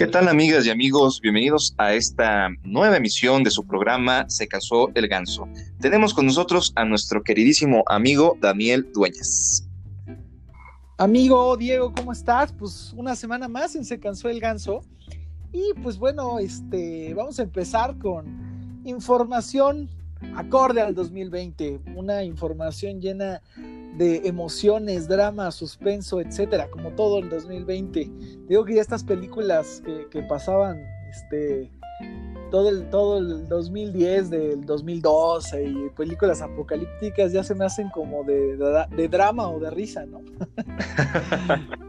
¿Qué tal amigas y amigos? Bienvenidos a esta nueva emisión de su programa Se casó el ganso. Tenemos con nosotros a nuestro queridísimo amigo Daniel Dueñas. Amigo Diego, ¿cómo estás? Pues una semana más en Se cansó el ganso. Y pues bueno, este, vamos a empezar con información acorde al 2020, una información llena de emociones, drama, suspenso, etcétera, como todo el 2020. Digo que ya estas películas que, pasaban este, todo, el, todo el 2010, del 2012 y películas apocalípticas ya se me hacen como de, de drama o de risa, ¿no?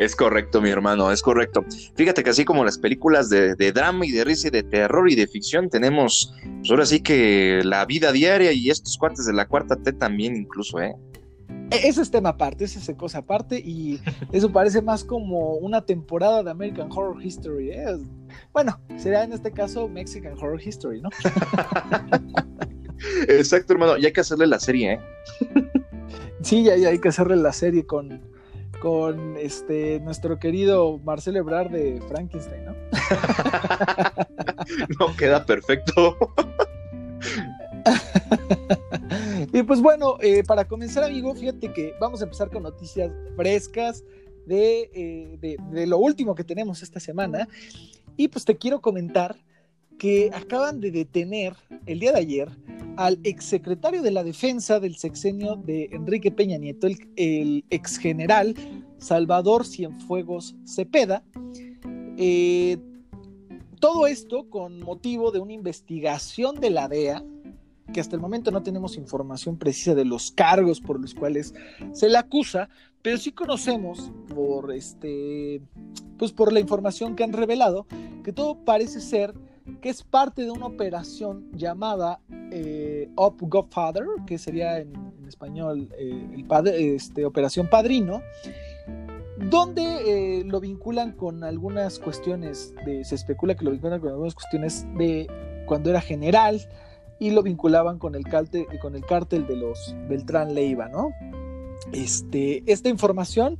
Es correcto, mi hermano, es correcto. Fíjate que así como las películas de, drama y de risa y de terror y de ficción, tenemos, pues ahora sí que la vida diaria y estos cuates de la cuarta T también incluso, ¿eh? E, ese es tema aparte, ese es cosa aparte y eso parece más como una temporada de American Horror History. ¿eh? Bueno, sería en este caso Mexican Horror History, ¿no? Exacto, hermano, y hay que hacerle la serie, ¿eh? Sí, ya hay que hacerle la serie con, con este nuestro querido Marcelo Ebrard de Frankenstein, ¿no? no queda perfecto. y pues bueno, eh, para comenzar, amigo, fíjate que vamos a empezar con noticias frescas de, eh, de, de lo último que tenemos esta semana. Y pues te quiero comentar que acaban de detener el día de ayer al exsecretario de la Defensa del sexenio de Enrique Peña Nieto, el, el exgeneral Salvador Cienfuegos Cepeda. Eh, todo esto con motivo de una investigación de la DEA, que hasta el momento no tenemos información precisa de los cargos por los cuales se le acusa, pero sí conocemos por este, pues por la información que han revelado, que todo parece ser que es parte de una operación llamada eh, Up Godfather, que sería en, español eh, este, Operación Padrino, donde eh, lo vinculan con algunas cuestiones, se especula que lo vinculan con algunas cuestiones de cuando era general y lo vinculaban con el con el cártel de los Beltrán Leiva, ¿no? Este, esta información,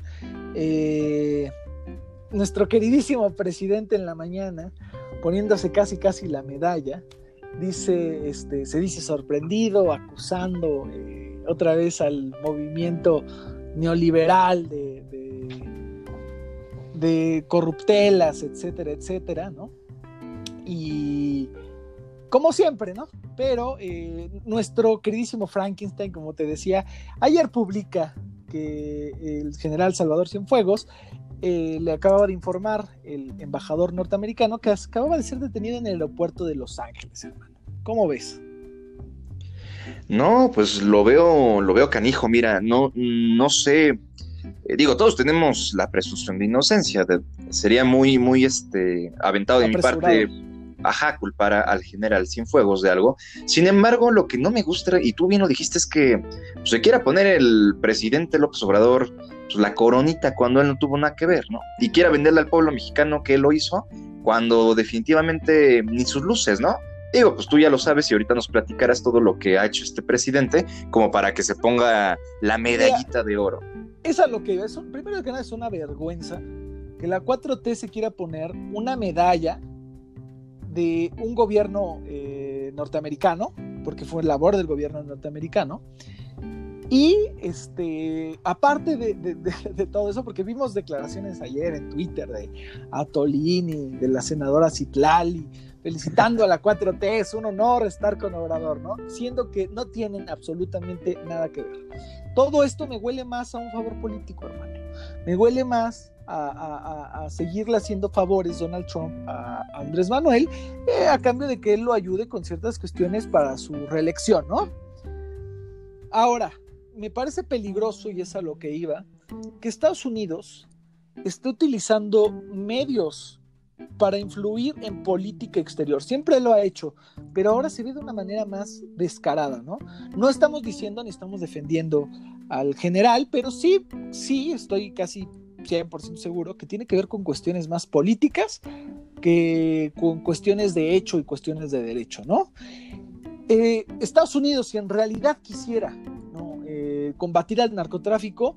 nuestro queridísimo presidente en la mañana poniéndose casi casi la medalla, dice, este, se dice sorprendido, acusando eh, otra vez al movimiento neoliberal de, corruptelas, etcétera, etcétera, ¿no? Y como siempre, ¿no? Pero eh, nuestro queridísimo Frankenstein, como te decía, ayer publica que el general Salvador Cienfuegos eh, le acababa de informar el embajador norteamericano que acababa de ser detenido en el aeropuerto de Los Ángeles, hermano. ¿Cómo ves? No, pues lo veo, lo veo canijo, mira, no, no sé, eh, digo, todos tenemos la presunción de inocencia, sería muy, muy, este, aventado de mi parte, ajá, culpar al general Cienfuegos de algo. Sin embargo, lo que no me gusta, y tú bien lo dijiste, es que pues, se quiera poner el presidente López Obrador pues, la coronita cuando él no tuvo nada que ver, ¿no? Y quiera venderle al pueblo mexicano que él lo hizo cuando definitivamente ni sus luces, ¿no? Digo, pues tú ya lo sabes y ahorita nos platicarás todo lo que ha hecho este presidente como para que se ponga la medallita de oro. Es a lo que es, primero que nada es una vergüenza que la 4T se quiera poner una medalla de un gobierno eh, norteamericano, porque fue labor del gobierno norteamericano, y este, aparte de, todo eso, porque vimos declaraciones ayer en Twitter de Atolini, de la senadora Citlali, felicitando a la 4T, es un honor estar con Obrador, ¿no? Siendo que no tienen absolutamente nada que ver. Todo esto me huele más a un favor político, hermano. Me huele más a, seguirle haciendo favores Donald Trump a Andrés Manuel eh, a cambio de que él lo ayude con ciertas cuestiones para su reelección, ¿no? Ahora, me parece peligroso, y es a lo que iba, que Estados Unidos esté utilizando medios para influir en política exterior. Siempre lo ha hecho, pero ahora se ve de una manera más descarada, ¿no? No estamos diciendo ni estamos defendiendo al general, pero sí, sí, estoy casi 100% seguro que tiene que ver con cuestiones más políticas que con cuestiones de hecho y cuestiones de derecho, ¿no? Eh, Estados Unidos, si en realidad quisiera combatir al narcotráfico,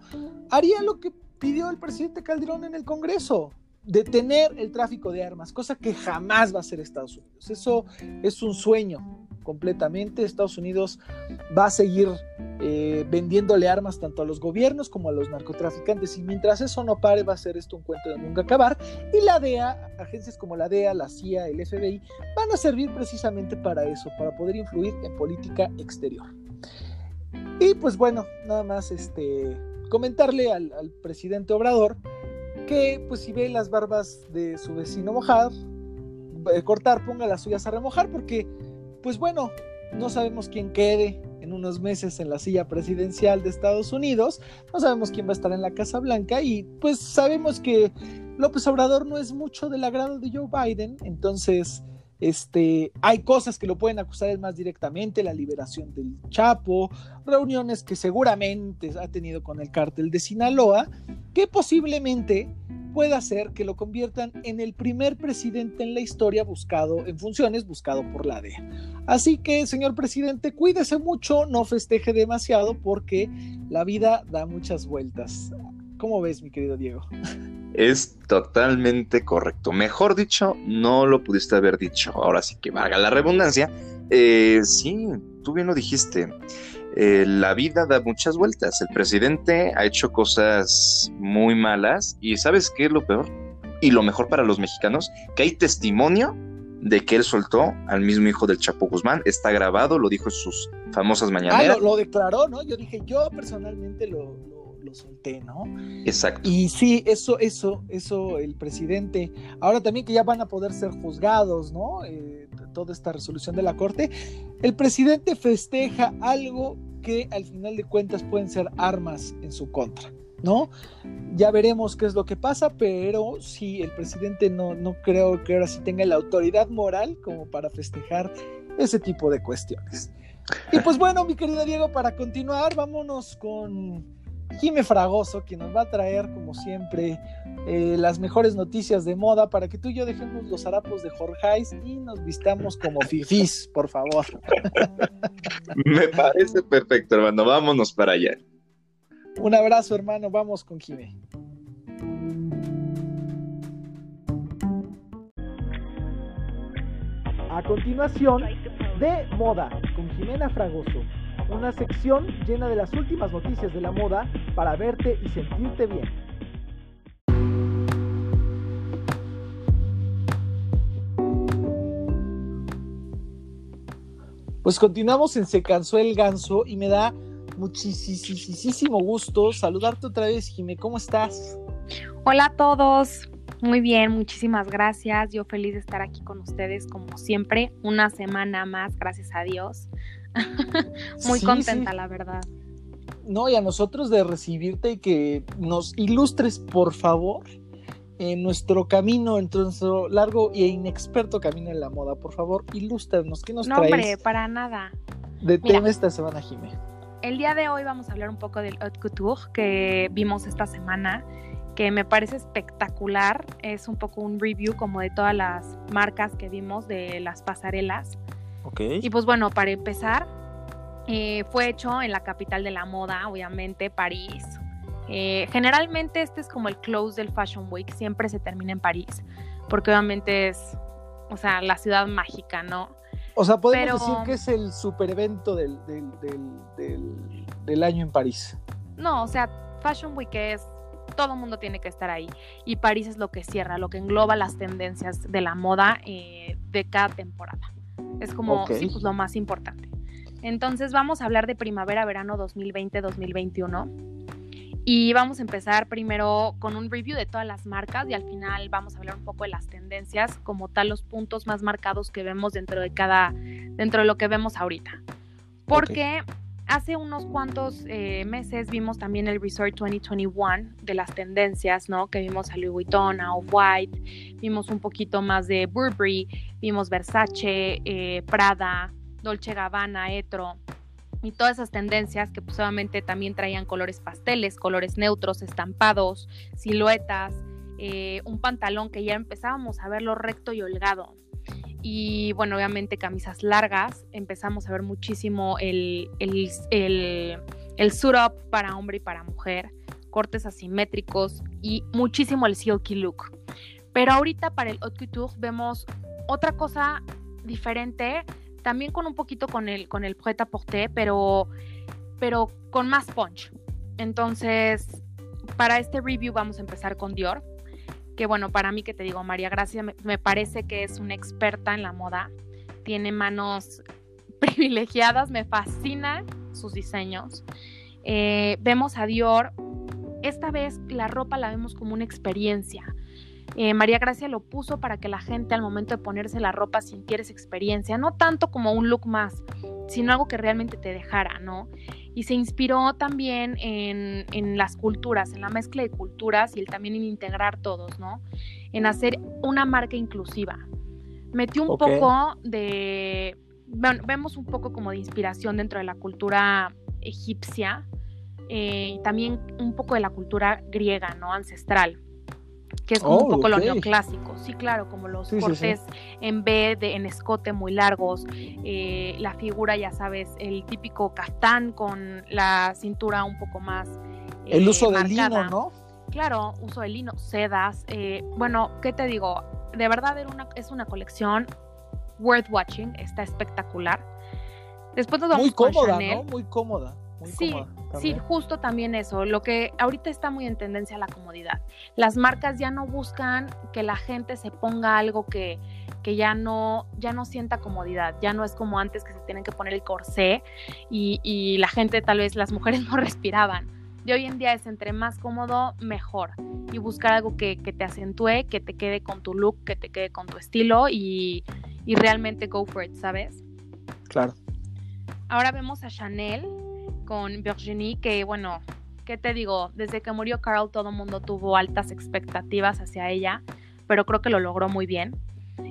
haría lo que pidió el presidente Calderón en el Congreso. detener el tráfico de armas, cosa que jamás va a hacer Estados Unidos. Eso es un sueño completamente. Estados Unidos va a seguir eh, vendiéndole armas tanto a los gobiernos como a los narcotraficantes y mientras eso no pare va a ser esto un cuento de nunca acabar y la DEA, agencias como la DEA, la CIA, el FBI van a servir precisamente para eso, para poder influir en política exterior. Y pues bueno, nada más este comentarle al, presidente Obrador que pues si ve las barbas de su vecino mojar, eh, cortar, ponga las suyas a remojar porque pues bueno, no sabemos quién quede en unos meses en la silla presidencial de Estados Unidos, no sabemos quién va a estar en la Casa Blanca y pues sabemos que López Obrador no es mucho del agrado de Joe Biden, entonces este, hay cosas que lo pueden acusar más directamente, la liberación del Chapo, reuniones que seguramente ha tenido con el cártel de Sinaloa, que posiblemente puede hacer que lo conviertan en el primer presidente en la historia buscado en funciones, buscado por la DEA. Así que, señor presidente, cuídese mucho, no festeje demasiado porque la vida da muchas vueltas. ¿Cómo ves, mi querido Diego? Es totalmente correcto. Mejor dicho, no lo pudiste haber dicho. Ahora sí que valga la redundancia. Eh, sí, tú bien lo dijiste. Eh, la vida da muchas vueltas. El presidente ha hecho cosas muy malas y ¿sabes qué es lo peor? Y lo mejor para los mexicanos, que hay testimonio de que él soltó al mismo hijo del Chapo Guzmán. Está grabado, lo dijo en sus famosas ah, mañaneras. Ah, lo, declaró, ¿no? Yo dije, yo personalmente lo, lo, solté, ¿no? Exacto. Y sí, eso, eso, eso, el presidente. Ahora también que ya van a poder ser juzgados, ¿no? Eh, toda esta resolución de la Corte, el presidente festeja algo que al final de cuentas pueden ser armas en su contra, ¿no? Ya veremos qué es lo que pasa, pero sí, el presidente no, no creo que ahora sí tenga la autoridad moral como para festejar ese tipo de cuestiones. Y pues bueno, mi querido Diego, para continuar, vámonos con Jime Fragoso, quien nos va a traer, como siempre, eh, las mejores noticias de moda para que tú y yo dejemos los harapos de Jorge y nos vistamos como fifís, por favor. Me parece perfecto, hermano. Vámonos para allá. Un abrazo, hermano. Vamos con Jime. A continuación, de moda con Jimena Fragoso una sección llena de las últimas noticias de la moda para verte y sentirte bien. Pues continuamos en Se cansó el ganso y me da muchísimo gusto saludarte otra vez, Jimé. ¿Cómo estás? Hola a todos. Muy bien, muchísimas gracias. Yo feliz de estar aquí con ustedes como siempre, una semana más, gracias a Dios. Muy contenta, la verdad. No, y a nosotros de recibirte y que nos ilustres, por favor, en nuestro camino, en nuestro largo e inexperto camino en la moda. Por favor, ilústranos. ¿Qué nos no, traes? No, hombre, para nada. De tema esta semana, Jimé. El día de hoy vamos a hablar un poco del haute couture que vimos esta semana, que me parece espectacular. Es un poco un review como de todas las marcas que vimos de las pasarelas. Y pues bueno, para empezar, eh, fue hecho en la capital de la moda, obviamente, París. Eh, generalmente este es como el close del Fashion Week, siempre se termina en París, porque obviamente es, o sea, la ciudad mágica, ¿no? O sea, podemos decir que es el super evento del, del, año en París. No, o sea, Fashion Week es todo el mundo tiene que estar ahí. Y París es lo que cierra, lo que engloba las tendencias de la moda eh, de cada temporada. Es como sí, pues, lo más importante. Entonces vamos a hablar de primavera-verano 2020-2021. Y vamos a empezar primero con un review de todas las marcas y al final vamos a hablar un poco de las tendencias, como tal los puntos más marcados que vemos dentro de cada, dentro de lo que vemos ahorita. Porque hace unos cuantos eh, meses vimos también el Resort 2021 de las tendencias, ¿no? Que vimos a Louis Vuitton, a Off-White, vimos un poquito más de Burberry, vimos Versace, eh, Prada, Dolce Gabbana, Etro y todas esas tendencias que pues obviamente también traían colores pasteles, colores neutros, estampados, siluetas, eh, un pantalón que ya empezábamos a verlo recto y holgado, y bueno, obviamente camisas largas, empezamos a ver muchísimo el, el, el, el suit up para hombre y para mujer, cortes asimétricos y muchísimo el silky look. Pero ahorita para el Haute Couture vemos otra cosa diferente, también con un poquito con el, con el Pret Porter, pero, pero con más punch. Entonces, para este review vamos a empezar con Dior, que bueno, para mí que te digo, María Gracia me, parece que es una experta en la moda, tiene manos privilegiadas, me fascina sus diseños. Eh, vemos a Dior, esta vez la ropa la vemos como una experiencia. Eh, María Gracia lo puso para que la gente al momento de ponerse la ropa sintiera esa experiencia, no tanto como un look más, sino algo que realmente te dejara, ¿no? Y se inspiró también en, las culturas, en la mezcla de culturas y el también en integrar todos, ¿no? En hacer una marca inclusiva. Metió un poco de, bueno, vemos un poco como de inspiración dentro de la cultura egipcia, eh, y también un poco de la cultura griega, ¿no? Ancestral que es como un oh, poco lo neoclásico. Sí, claro, como los cortes en B, de, en escote muy largos, eh, la figura, ya sabes, el típico caftán con la cintura un poco más. el uso del lino, ¿no? Claro, uso de lino, sedas. Eh, bueno, ¿qué te digo? De verdad una, es una colección worth watching, está espectacular. Después nos vamos Muy cómoda, ¿no? Muy cómoda sí, sí, justo también eso. Lo que ahorita está muy en tendencia la comodidad. Las marcas ya no buscan que la gente se ponga algo que, que ya no, ya no sienta comodidad. Ya no es como antes que se tienen que poner el corsé y, y la gente, tal vez las mujeres no respiraban. Y hoy en día es entre más cómodo, mejor. Y buscar algo que, que, te acentúe, que te quede con tu look, que te quede con tu estilo y, y realmente go for it, ¿sabes? Claro. Ahora vemos a Chanel, con Virginie, que bueno, ¿qué te digo? Desde que murió Carl todo el mundo tuvo altas expectativas hacia ella, pero creo que lo logró muy bien.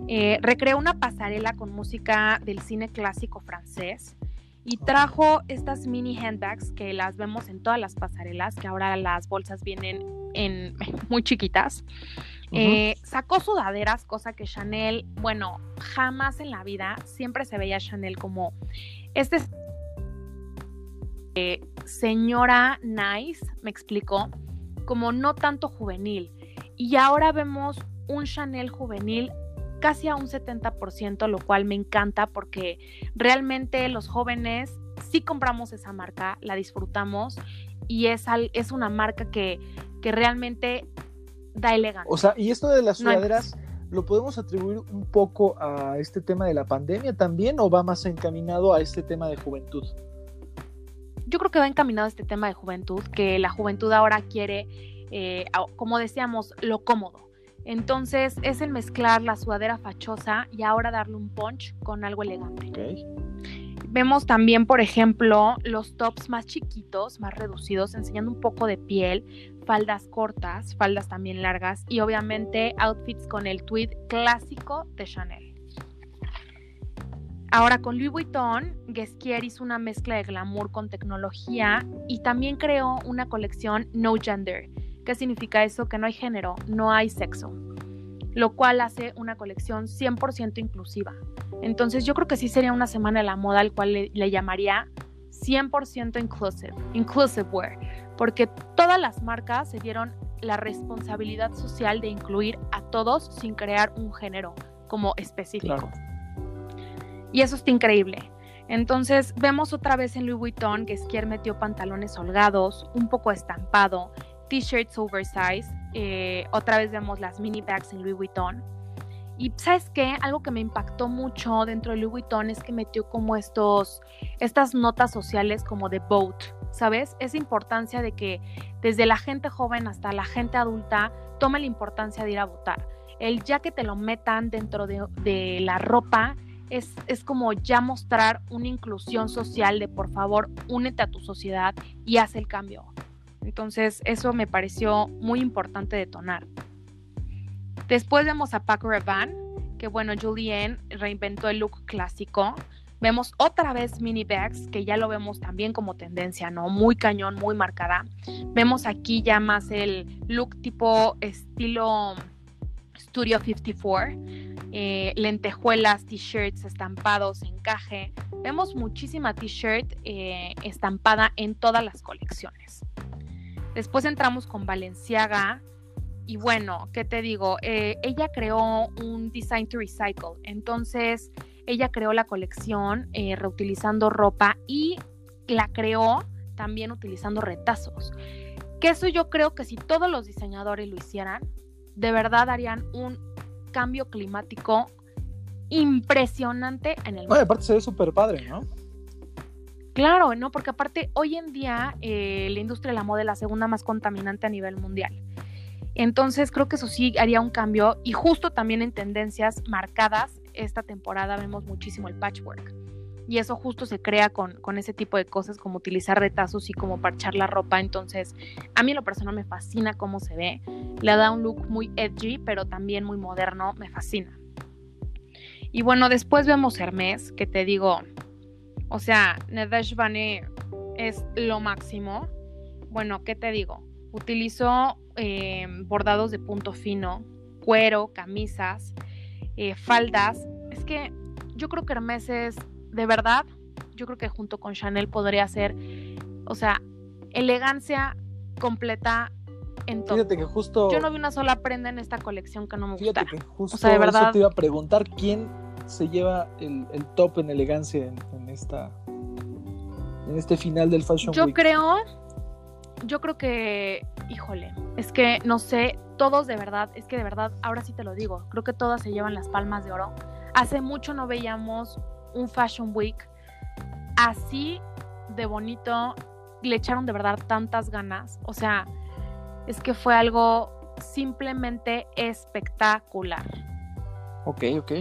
Eh, recreó una pasarela con música del cine clásico francés y trajo estas mini handbags que las vemos en todas las pasarelas, que ahora las bolsas vienen en muy chiquitas. Eh, sacó sudaderas, cosa que Chanel, bueno, jamás en la vida, siempre se veía Chanel como este eh, señora Nice, me explicó, como no tanto juvenil. Y ahora vemos un Chanel juvenil casi a un 70%, lo cual me encanta porque realmente los jóvenes sí compramos esa marca, la disfrutamos y es, es una marca que, que realmente da elegancia. O sea, y esto de las sudaderas, ¿lo podemos atribuir un poco a este tema de la pandemia también o va más encaminado a este tema de juventud? Yo creo que va encaminado este tema de juventud, que la juventud ahora quiere, eh, como decíamos, lo cómodo. Entonces es el mezclar la sudadera fachosa y ahora darle un punch con algo elegante. Vemos también, por ejemplo, los tops más chiquitos, más reducidos, enseñando un poco de piel, faldas cortas, faldas también largas y obviamente outfits con el tweed clásico de Chanel. Ahora con Louis Vuitton, Guesquier hizo una mezcla de glamour con tecnología y también creó una colección No Gender. ¿Qué significa eso? Que no hay género, no hay sexo, lo cual hace una colección 100% inclusiva. Entonces yo creo que sí sería una semana de la moda al cual le, llamaría 100% inclusive, inclusive wear, porque todas las marcas se dieron la responsabilidad social de incluir a todos sin crear un género como específico. Y eso está increíble. Entonces vemos otra vez en Louis Vuitton que Skier metió pantalones holgados, un poco estampado, t-shirts oversize, eh, otra vez vemos las mini bags en Louis Vuitton. Y sabes qué, algo que me impactó mucho dentro de Louis Vuitton es que metió como estos, estas notas sociales como de vote, ¿sabes? Esa importancia de que desde la gente joven hasta la gente adulta tome la importancia de ir a votar. El ya que te lo metan dentro de, de la ropa es, como ya mostrar una inclusión social de por favor, únete a tu sociedad y haz el cambio. Entonces, eso me pareció muy importante detonar. Después vemos a Paco Rabanne, que bueno, Julien reinventó el look clásico. Vemos otra vez mini bags, que ya lo vemos también como tendencia, ¿no? Muy cañón, muy marcada. Vemos aquí ya más el look tipo estilo Studio 54, eh, lentejuelas, t-shirts estampados, encaje. Vemos muchísima t-shirt eh, estampada en todas las colecciones. Después entramos con Valenciaga, y bueno, ¿qué te digo? Eh, ella creó un Design to Recycle, entonces ella creó la colección eh, reutilizando ropa y la creó también utilizando retazos. Que eso yo creo que si todos los diseñadores lo hicieran, de verdad harían un cambio climático impresionante en el mundo. aparte se ve súper padre, ¿no? Claro, ¿no? Porque aparte hoy en día eh, la industria de la moda es la segunda más contaminante a nivel mundial. Entonces creo que eso sí haría un cambio y justo también en tendencias marcadas esta temporada vemos muchísimo el patchwork. Y eso justo se crea con, con ese tipo de cosas como utilizar retazos y como parchar la ropa. Entonces a mí lo personal me fascina cómo se ve. Le da un look muy edgy pero también muy moderno. Me fascina. Y bueno, después vemos Hermes, que te digo, o sea, Nedesh Bane es lo máximo. Bueno, ¿qué te digo? Utilizó eh, bordados de punto fino, cuero, camisas, eh, faldas. Es que yo creo que Hermes es, de verdad, yo creo que junto con Chanel podría ser, o sea, elegancia completa en todo. Fíjate que justo. Yo no vi una sola prenda en esta colección que no me gustara. Fíjate que justo o sea, de verdad, eso te iba a preguntar quién se lleva el, top en elegancia en, esta en este final del Fashion Week? Yo creo, yo creo que, híjole, es que no sé, todos de verdad, es que de verdad, ahora sí te lo digo, creo que todas se llevan las palmas de oro. Hace mucho no veíamos un Fashion Week así de bonito, le echaron de verdad tantas ganas, o sea, es que fue algo simplemente espectacular. Ok, ok.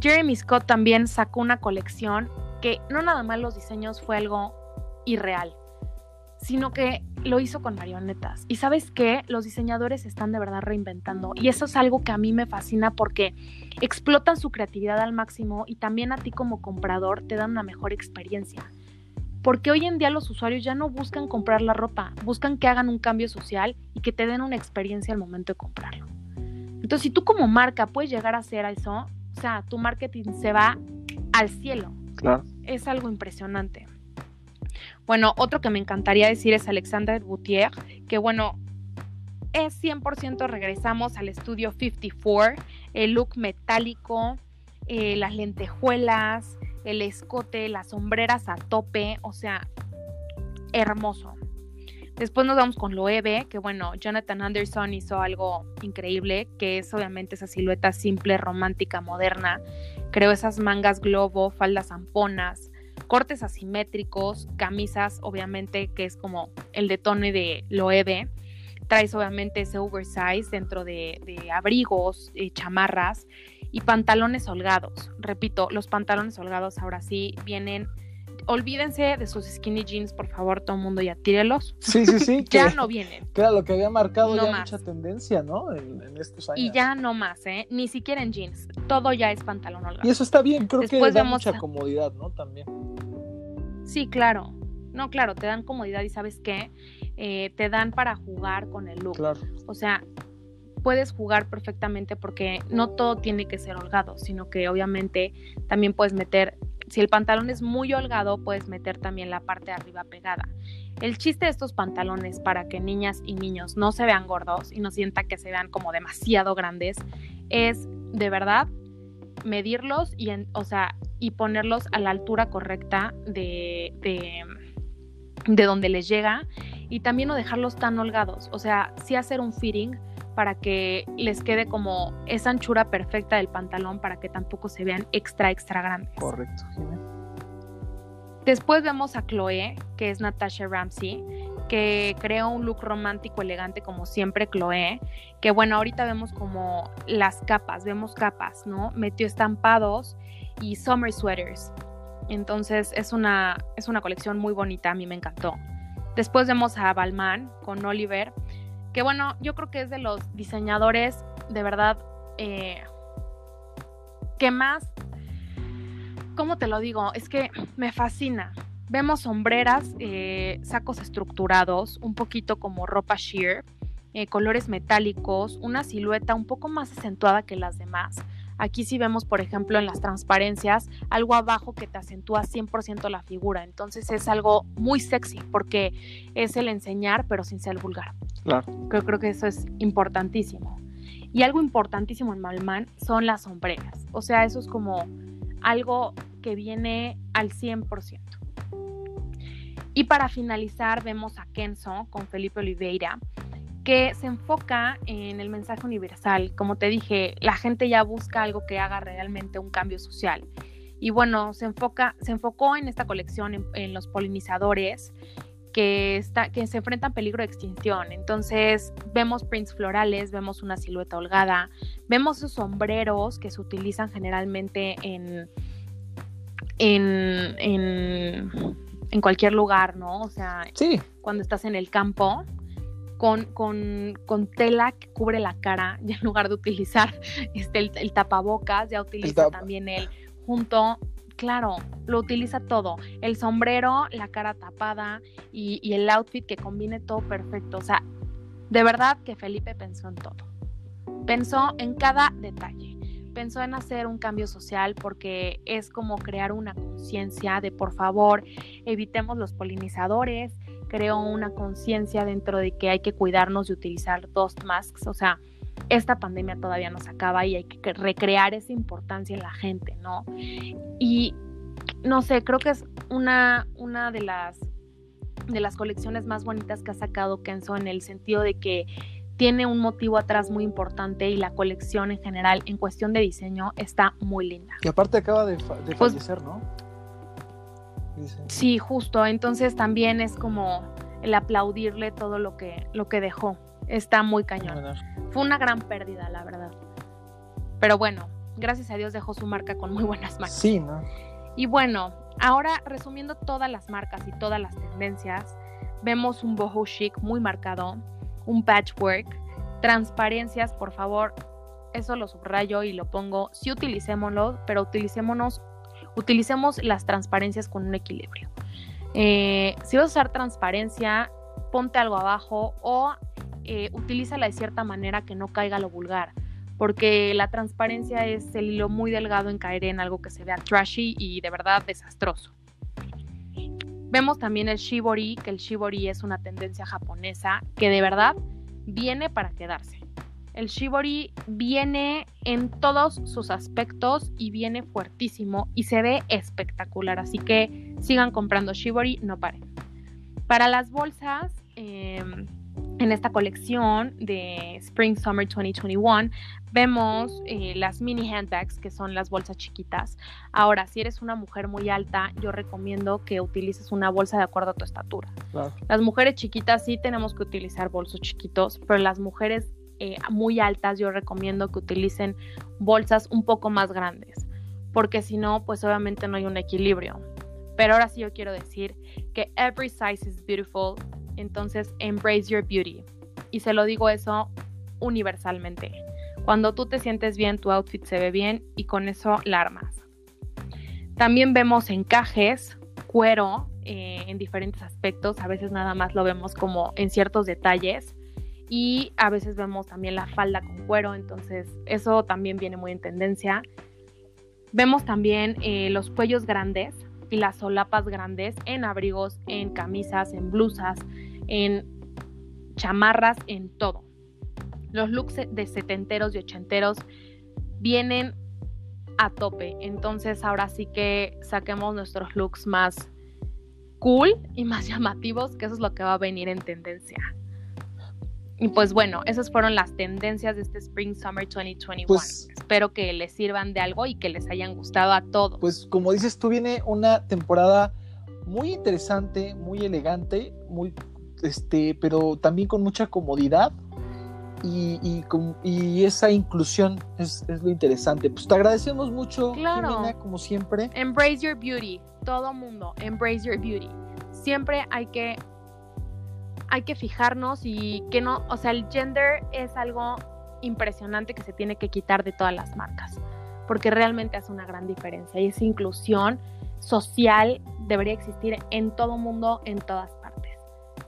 Jeremy Scott también sacó una colección que no nada más los diseños fue algo irreal, sino que lo hizo con marionetas. Y sabes qué, los diseñadores están de verdad reinventando. Y eso es algo que a mí me fascina porque explotan su creatividad al máximo y también a ti como comprador te dan una mejor experiencia. Porque hoy en día los usuarios ya no buscan comprar la ropa, buscan que hagan un cambio social y que te den una experiencia al momento de comprarlo. Entonces, si tú como marca puedes llegar a hacer eso, o sea, tu marketing se va al cielo. Claro. Es algo impresionante. Bueno, otro que me encantaría decir es Alexander Boutier, que bueno, es 100% regresamos al estudio 54, el look metálico, eh, las lentejuelas, el escote, las sombreras a tope, o sea, hermoso. Después nos vamos con Loewe, que bueno, Jonathan Anderson hizo algo increíble, que es obviamente esa silueta simple, romántica, moderna. Creó esas mangas globo, faldas zamponas, cortes asimétricos, camisas, obviamente, que es como el detone de Loewe. Traes obviamente ese oversize dentro de, abrigos, y eh, chamarras y pantalones holgados. Repito, los pantalones holgados ahora sí vienen olvídense de sus skinny jeans, por favor, todo el mundo ya tírelos. Sí, sí, sí. ya no vienen. Que era lo que había marcado ya mucha tendencia, ¿no? En, estos años. Y ya no más, ¿eh? Ni siquiera en jeans. Todo ya es pantalón holgado. Y eso está bien, creo que da mucha comodidad, ¿no? También. Sí, claro. No, claro, te dan comodidad y ¿sabes qué? Eh, te dan para jugar con el look. Claro. O sea, puedes jugar perfectamente porque no todo tiene que ser holgado, sino que obviamente también puedes meter si el pantalón es muy holgado, puedes meter también la parte de arriba pegada. El chiste de estos pantalones para que niñas y niños no se vean gordos y no sientan que se vean como demasiado grandes es de verdad medirlos y, o sea, y ponerlos a la altura correcta de, de, de donde les llega y también no dejarlos tan holgados. O sea, sí hacer un fitting para que les quede como esa anchura perfecta del pantalón para que tampoco se vean extra, extra grandes. Correcto, Después vemos a Chloe, que es Natasha Ramsey, que creó un look romántico elegante como siempre Chloe, que bueno, ahorita vemos como las capas, vemos capas, ¿no? Metió estampados y summer sweaters. Entonces es una, es una colección muy bonita, a mí me encantó. Después vemos a Balmain con Oliver, que bueno, yo creo que es de los diseñadores de verdad eh, que más, ¿cómo te lo digo? Es que me fascina. Vemos sombreras, eh, sacos estructurados, un poquito como ropa sheer, eh, colores metálicos, una silueta un poco más acentuada que las demás. Aquí sí vemos, por ejemplo, en las transparencias, algo abajo que te acentúa 100% la figura. Entonces es algo muy sexy porque es el enseñar, pero sin ser vulgar. Claro. Creo, creo que eso es importantísimo. Y algo importantísimo en Malman son las sombreras. O sea, eso es como algo que viene al 100%. Y para finalizar, vemos a Kenzo con Felipe Oliveira, que se enfoca en el mensaje universal. Como te dije, la gente ya busca algo que haga realmente un cambio social. Y bueno, se, enfoca, se enfocó en esta colección en, los polinizadores que, está, que se enfrentan peligro de extinción. Entonces vemos prints florales, vemos una silueta holgada, vemos esos sombreros que se utilizan generalmente en, en, en, cualquier lugar, ¿no? O sea, cuando estás en el campo. Con, con, con, tela que cubre la cara, y en lugar de utilizar este, el, tapabocas, ya utiliza también el junto claro, lo utiliza todo. El sombrero, la cara tapada y, y, el outfit que combine todo perfecto. O sea, de verdad que Felipe pensó en todo. Pensó en cada detalle pensó en hacer un cambio social porque es como crear una conciencia de por favor evitemos los polinizadores, creó una conciencia dentro de que hay que cuidarnos de utilizar dos masks, o sea, esta pandemia todavía no se acaba y hay que recrear esa importancia en la gente, ¿no? Y no sé, creo que es una, una de las de las colecciones más bonitas que ha sacado Kenzo en el sentido de que tiene un motivo atrás muy importante y la colección en general en cuestión de diseño está muy linda. Y aparte acaba de, pues fallecer, ¿no? Sí, justo. Entonces también es como el aplaudirle todo lo que, lo que dejó. Está muy cañón. Fue una gran pérdida, la verdad. Pero bueno, gracias a Dios dejó su marca con muy buenas marcas. Sí, ¿no? Y bueno, ahora resumiendo todas las marcas y todas las tendencias, vemos un boho chic muy marcado, un patchwork, transparencias, por favor, eso lo subrayo y lo pongo, sí utilicémoslo, pero utilicémonos, utilicemos las transparencias con un equilibrio. Eh, si vas a usar transparencia, ponte algo abajo o eh, utilízala de cierta manera que no caiga lo vulgar, porque la transparencia es el hilo muy delgado en caer en algo que se vea trashy y de verdad desastroso. Vemos también el shibori, que el shibori es una tendencia japonesa que de verdad viene para quedarse. El shibori viene en todos sus aspectos y viene fuertísimo y se ve espectacular, así que sigan comprando shibori, no paren. Para las bolsas, eh, en esta colección de Spring Summer 2021 vemos eh, las mini handbags, que son las bolsas chiquitas. Ahora, si eres una mujer muy alta, yo recomiendo que utilices una bolsa de acuerdo a tu estatura. Las mujeres chiquitas sí tenemos que utilizar bolsos chiquitos, pero las mujeres eh, muy altas yo recomiendo que utilicen bolsas un poco más grandes, porque si no, pues obviamente no hay un equilibrio. Pero ahora sí yo quiero decir que every size is beautiful entonces, embrace your beauty. Y se lo digo eso universalmente. Cuando tú te sientes bien, tu outfit se ve bien y con eso la armas. También vemos encajes, cuero eh, en diferentes aspectos. A veces nada más lo vemos como en ciertos detalles. Y a veces vemos también la falda con cuero. Entonces eso también viene muy en tendencia. Vemos también eh, los cuellos grandes y las solapas grandes en abrigos, en camisas, en blusas, en chamarras, en todo. Los looks de setenteros y ochenteros vienen a tope. Entonces ahora sí que saquemos nuestros looks más cool y más llamativos, que eso es lo que va a venir en tendencia. Y pues bueno, esas fueron las tendencias de este Spring Summer 2021. Pues Espero que les sirvan de algo y que les hayan gustado a todos. Pues como dices tú, viene una temporada muy interesante, muy elegante, muy este, pero también con mucha comodidad y, y, esa inclusión es, lo interesante. Pues te agradecemos mucho, claro. como siempre. Embrace your beauty, todo mundo, embrace your beauty. Siempre hay que hay que fijarnos y que no, o sea, el gender es algo impresionante que se tiene que quitar de todas las marcas, porque realmente hace una gran diferencia y esa inclusión social debería existir en todo mundo, en todas partes.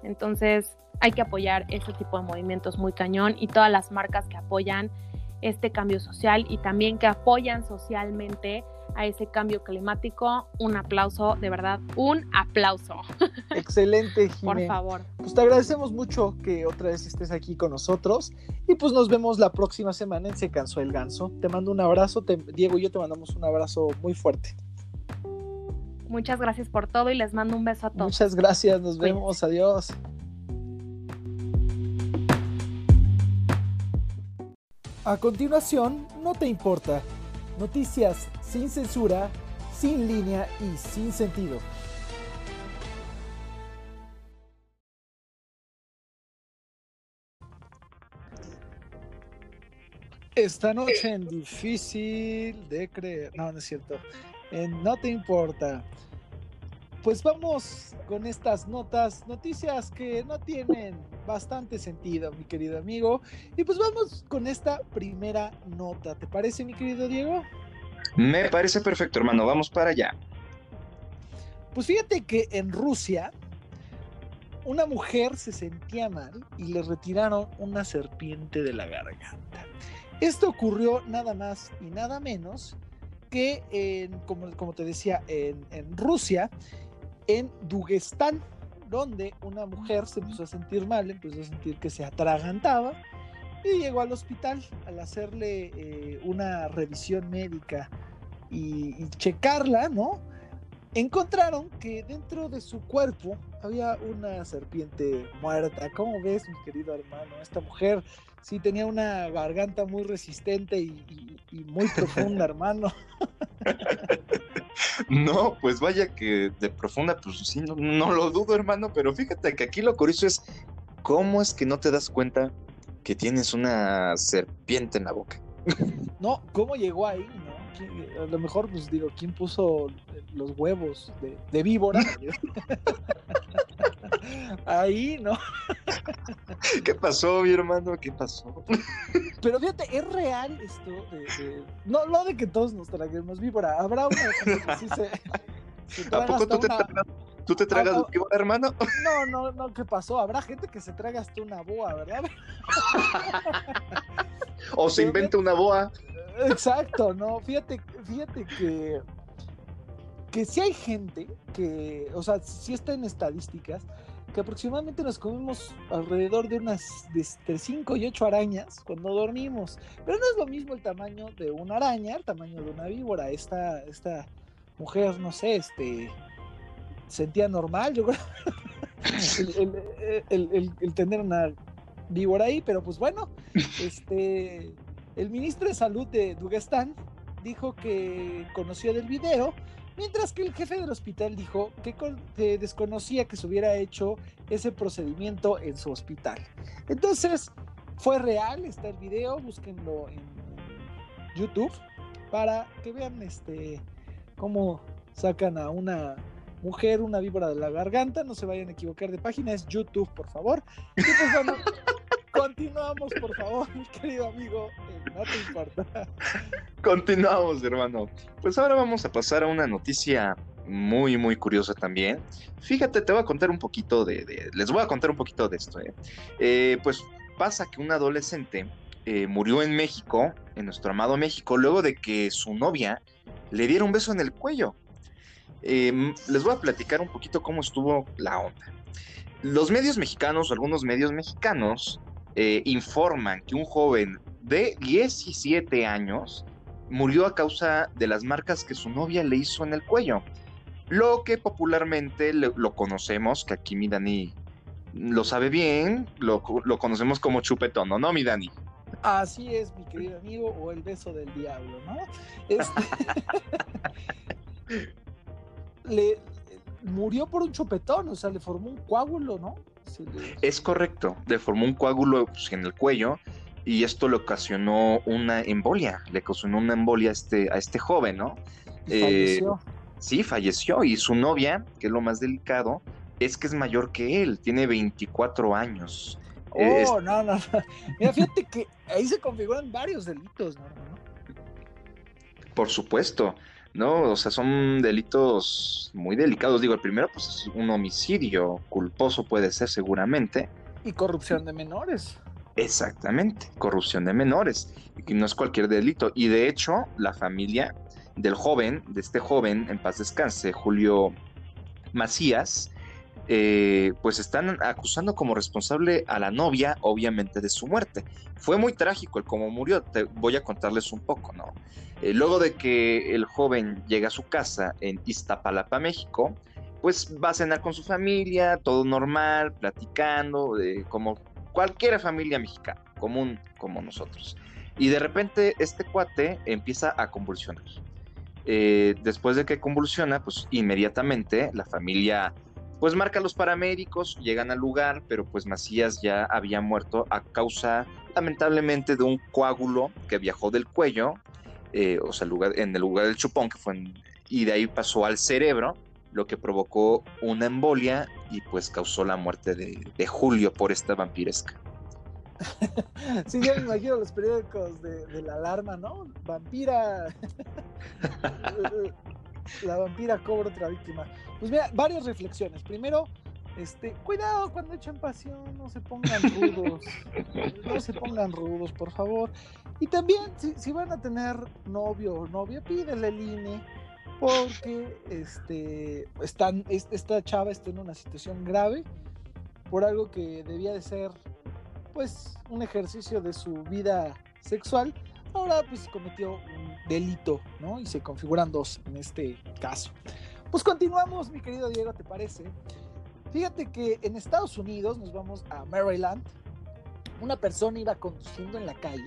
Entonces, hay que apoyar ese tipo de movimientos muy cañón y todas las marcas que apoyan este cambio social y también que apoyan socialmente a ese cambio climático. Un aplauso, de verdad, un aplauso. Excelente, Por favor. Pues te agradecemos mucho que otra vez estés aquí con nosotros y pues nos vemos la próxima semana en Se Cansó el Ganso. Te mando un abrazo, Diego y yo te mandamos un abrazo muy fuerte. Muchas gracias por todo y les mando un beso a todos. Muchas gracias, nos vemos, adiós. A continuación, no te importa. Noticias sin censura, sin línea y sin sentido. Esta noche en difícil de creer. No, no es cierto. En no te importa pues vamos con estas notas, noticias que no tienen bastante sentido, mi querido amigo. Y pues vamos con esta primera nota. ¿Te parece, mi querido Diego? Me parece perfecto, hermano. Vamos para allá. Pues fíjate que en Rusia una mujer se sentía mal y le retiraron una serpiente de la garganta. Esto ocurrió nada más y nada menos que, en, como, como, te decía, en, en Rusia en Dugestán, donde una mujer se empezó a sentir mal, empezó a sentir que se atragantaba y llegó al hospital al hacerle eh, una revisión médica y, checarla, ¿no? Encontraron que dentro de su cuerpo había una serpiente muerta. ¿Cómo ves, mi querido hermano? Esta mujer sí tenía una garganta muy resistente y, y muy profunda, hermano. No, pues vaya que de profunda, pues sí, no, lo dudo, hermano, pero fíjate que aquí lo curioso es cómo es que no te das cuenta que tienes una serpiente en la boca. No, ¿cómo llegó ahí? A lo mejor, pues digo, ¿quién puso los huevos de, víbora? ahí, ¿no? ¿Qué pasó, mi hermano? ¿Qué pasó? Pero fíjate, es real esto no, lo de que todos nos traguemos víbora. Habrá una que sí se. ¿A poco tú te, tragas, tú te tragas ah, víbora, hermano? No, no, no, ¿qué pasó? Habrá gente que se traga hasta una boa, ¿verdad? o se inventa una boa. Exacto, no, fíjate, fíjate que que si hay gente que, o sea, si está en estadísticas, que aproximadamente nos comemos alrededor de unas de entre 5 y 8 arañas cuando dormimos. Pero no es lo mismo el tamaño de una araña, el tamaño de una víbora. Esta, esta mujer, no sé, este sentía normal, yo creo, el, tener una víbora ahí, pero pues bueno, este, el ministro de salud de Dugestán dijo que conoció del video Mientras que el jefe del hospital dijo que, desconocía que se hubiera hecho ese procedimiento en su hospital. Entonces, fue real, está el video, búsquenlo en YouTube para que vean este cómo sacan a una mujer una víbora de la garganta, no se vayan a equivocar de página, es YouTube, por favor. Y pues bueno, continuamos, por favor, mi querido amigo, no te importa. Continuamos, hermano. Pues ahora vamos a pasar a una noticia muy, muy curiosa también. Fíjate, te voy a contar un poquito de, les voy a contar un poquito de esto. ¿eh? Eh, pues pasa que un adolescente eh, murió en México, en nuestro amado México, luego de que su novia le diera un beso en el cuello. Em, les voy a platicar un poquito cómo estuvo la onda. Los medios mexicanos, algunos medios mexicanos, informan que un joven de 17 años murió a causa de las marcas que su novia le hizo en el cuello. Lo que popularmente lo, conocemos, que aquí mi Dani lo sabe bien, lo, conocemos como chupetón, ¿no, mi Dani? Así es, mi querido amigo, o el beso del diablo, ¿no? Este, le murió por un chupetón, o sea, le formó un coágulo, ¿no? Es correcto, le formó un coágulo pues, en el cuello y esto le ocasionó una embolia, le ocasionó una embolia a este, a este joven, ¿no? Eh, falleció. Sí, falleció y su novia, que es lo más delicado, es que es mayor que él, tiene 24 años. Oh, no, no, Mira, fíjate que ahí se configuran varios delitos, ¿no? Por supuesto, ¿no? O sea, son delitos muy delicados. Digo, el primero, pues es un homicidio culposo, puede ser seguramente. Y corrupción de menores. Exactamente, corrupción de menores, que no es cualquier delito. Y de hecho, la familia del joven, de este joven, en paz descanse, Julio Macías, eh, pues están acusando como responsable a la novia, obviamente, de su muerte. Fue muy trágico el cómo murió, te voy a contarles un poco, ¿no? Eh, luego de que el joven llega a su casa en Iztapalapa, México, pues va a cenar con su familia, todo normal, platicando, como cualquier familia mexicana, común como nosotros. Y de repente este cuate empieza a convulsionar. Eh, después de que convulsiona, pues inmediatamente la familia pues marca a los paramédicos, llegan al lugar, pero pues Macías ya había muerto a causa lamentablemente de un coágulo que viajó del cuello, eh, o sea, lugar, en el lugar del chupón, que fue y de ahí pasó al cerebro, lo que provocó una embolia y pues causó la muerte de, Julio por esta vampiresca. sí, yo me imagino los periódicos de, de la alarma, ¿no? Vampira. la vampira cobra otra víctima. Pues mira, varias reflexiones. Primero, este, cuidado cuando echen pasión, no se pongan rudos. no se pongan rudos, por favor. Y también, si, van a tener novio o novia, pídele el INE. Porque este, están, esta chava está en una situación grave por algo que debía de ser pues un ejercicio de su vida sexual ahora pues cometió delito, ¿no? Y se configuran dos en este caso. Pues continuamos, mi querido Diego, ¿te parece? Fíjate que en Estados Unidos, nos vamos a Maryland, una persona iba conduciendo en la calle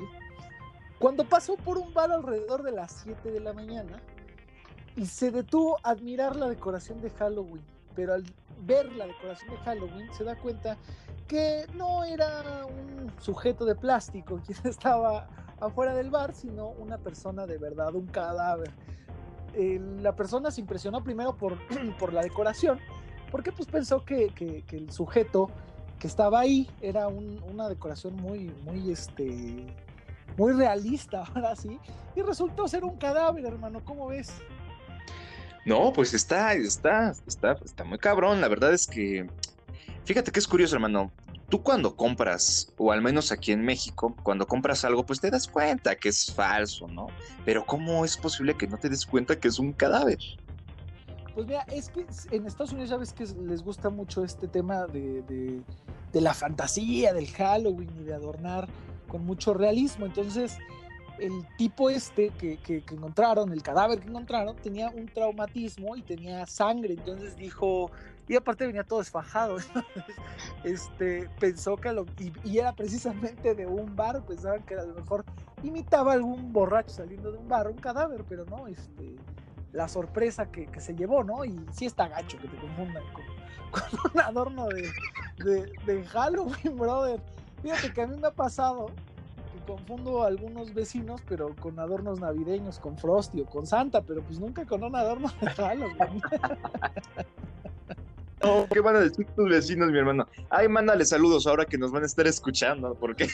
cuando pasó por un bar alrededor de las 7 de la mañana y se detuvo a admirar la decoración de Halloween, pero al ver la decoración de Halloween se da cuenta que no era un sujeto de plástico quien estaba afuera del bar, sino una persona de verdad, un cadáver. la persona se impresionó primero por, por la decoración, porque pues pensó que, el sujeto que estaba ahí era una decoración muy, muy, este, muy realista, ahora sí, y resultó ser un cadáver, hermano, ¿cómo ves? No, pues está, está, está, está muy cabrón. La verdad es que, fíjate que es curioso, hermano tú cuando compras, o al menos aquí en México, cuando compras algo, pues te das cuenta que es falso, ¿no? Pero ¿cómo es posible que no te des cuenta que es un cadáver? Pues mira, es que en Estados Unidos ya ves que les gusta mucho este tema de, la fantasía, del Halloween y de adornar con mucho realismo. Entonces, el tipo este que, encontraron, el cadáver que encontraron, tenía un traumatismo y tenía sangre. Entonces dijo, y aparte venía todo desfajado. este, pensó que lo. Y, era precisamente de un bar, pensaban que a lo mejor imitaba algún borracho saliendo de un bar, un cadáver, pero no, este. La sorpresa que, se llevó, ¿no? Y sí está gacho que te confundan con, un adorno de, de, de Halloween, brother. Fíjate que a mí me ha pasado confundo a algunos vecinos, pero con adornos navideños, con Frosty o con Santa, pero pues nunca con un adorno de Halloween. Oh, ¿qué van a decir tus vecinos, mi hermano? Ay, mándale saludos ahora que nos van a estar escuchando, porque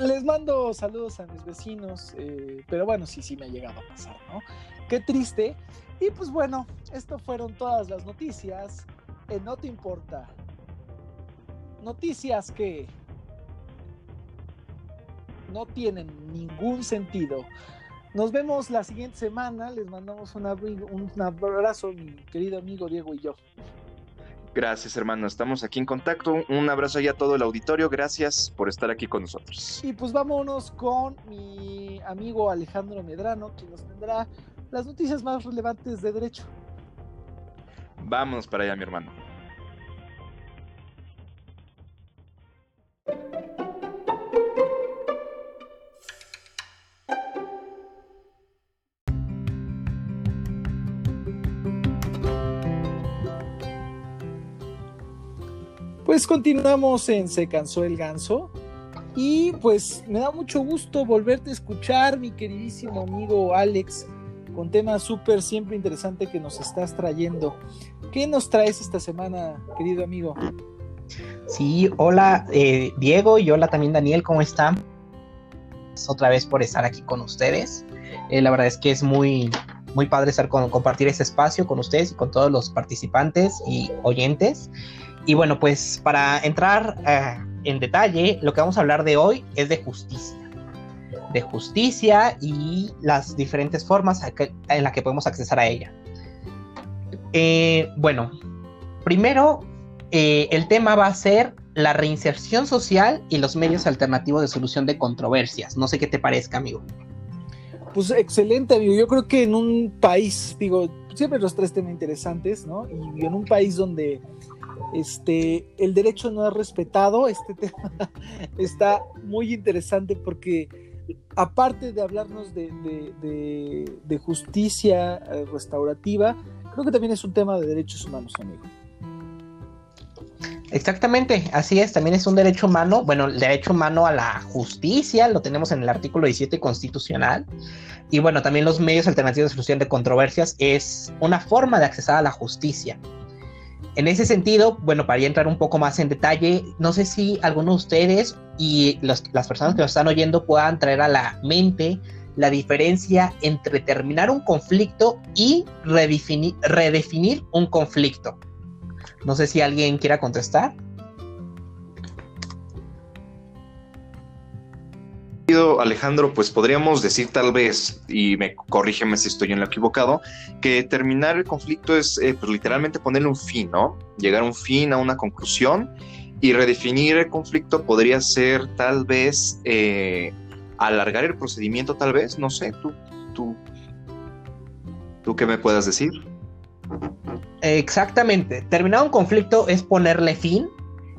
Les mando saludos a mis vecinos, eh, pero bueno, sí, sí me ha llegado a pasar, ¿no? Qué triste. Y pues bueno, esto fueron todas las noticias. No te importa. Noticias que no tienen ningún sentido. Nos vemos la siguiente semana. Les mandamos un, un abrazo, mi querido amigo Diego y yo. Gracias, hermano. Estamos aquí en contacto. Un abrazo ya a todo el auditorio. Gracias por estar aquí con nosotros. Y pues vámonos con mi amigo Alejandro Medrano, quien nos tendrá las noticias más relevantes de derecho. Vámonos para allá, mi hermano. Pues continuamos en Se cansó el ganso. Y pues me da mucho gusto volverte a escuchar, mi queridísimo amigo Alex, con temas súper siempre interesante que nos estás trayendo. ¿Qué nos traes esta semana, querido amigo? Sí, hola eh, Diego y hola también Daniel, ¿cómo están? Otra vez por estar aquí con ustedes. Eh, la verdad es que es muy, muy padre estar con, compartir este espacio con ustedes y con todos los participantes y oyentes. Y bueno, pues para entrar eh, en detalle, lo que vamos a hablar de hoy es de justicia. de justicia y las diferentes formas en las que podemos acceder a ella. Eh, bueno, primero eh, el tema va a ser la reinserción social y los medios alternativos de solución de controversias. No sé qué te parezca, amigo. Pues excelente, amigo. Yo creo que en un país, digo, siempre los tres temas interesantes, ¿no? Y en un país donde este, el derecho no es respetado, este tema está muy interesante porque aparte de hablarnos de, de justicia eh, restaurativa, creo que también es un tema de derechos humanos, amigo. Exactamente, así es, también es un derecho humano, bueno, el derecho humano a la justicia, lo tenemos en el artículo 17 constitucional, y bueno, también los medios alternativos de solución de controversias es una forma de acceder a la justicia. En ese sentido, bueno, para entrar un poco más en detalle, no sé si alguno de ustedes y las personas que nos están oyendo puedan traer a la mente la diferencia entre terminar un conflicto y redefinir un conflicto. No sé si alguien quiera contestar. Alejandro, pues podríamos decir tal vez, y me corrígeme si estoy en lo equivocado, que terminar el conflicto es eh, pues, literalmente ponerle un fin, ¿no? Llegar a un fin, a una conclusión, y redefinir el conflicto podría ser tal vez eh, alargar el procedimiento, tal vez, no sé, tú, tú, tú qué me puedas decir. Exactamente. Terminar un conflicto es ponerle fin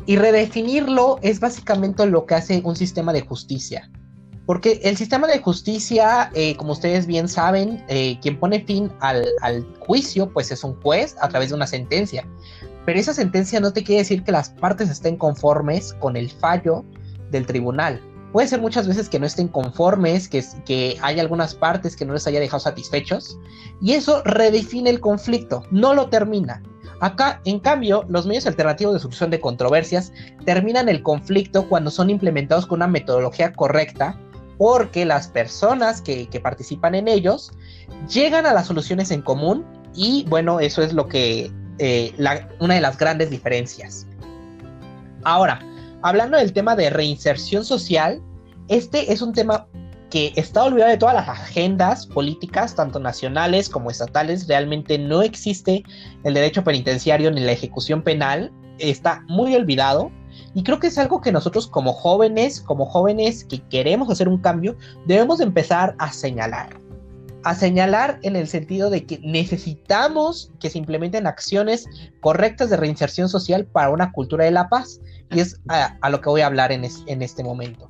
y redefinirlo es básicamente lo que hace un sistema de justicia. Porque el sistema de justicia, eh, como ustedes bien saben, eh, quien pone fin al, al, juicio, pues es un juez a través de una sentencia. Pero esa sentencia no te quiere decir que las partes estén conformes con el fallo del tribunal. Puede ser muchas veces que no estén conformes, que, que hay algunas partes que no les haya dejado satisfechos, y eso redefine el conflicto, no lo termina. Acá, en cambio, los medios alternativos de solución de controversias terminan el conflicto cuando son implementados con una metodología correcta, porque las personas que, participan en ellos llegan a las soluciones en común y bueno, eso es lo que, eh, una de las grandes diferencias. Ahora, hablando del tema de reinserción social, este es un tema que está olvidado de todas las agendas políticas, tanto nacionales como estatales. Realmente no existe el derecho penitenciario ni la ejecución penal. Está muy olvidado. Y creo que es algo que nosotros como jóvenes, como jóvenes que queremos hacer un cambio, debemos empezar a señalar. A señalar en el sentido de que necesitamos que se implementen acciones correctas de reinserción social para una cultura de la paz. Y es a, lo que voy a hablar en, en este momento.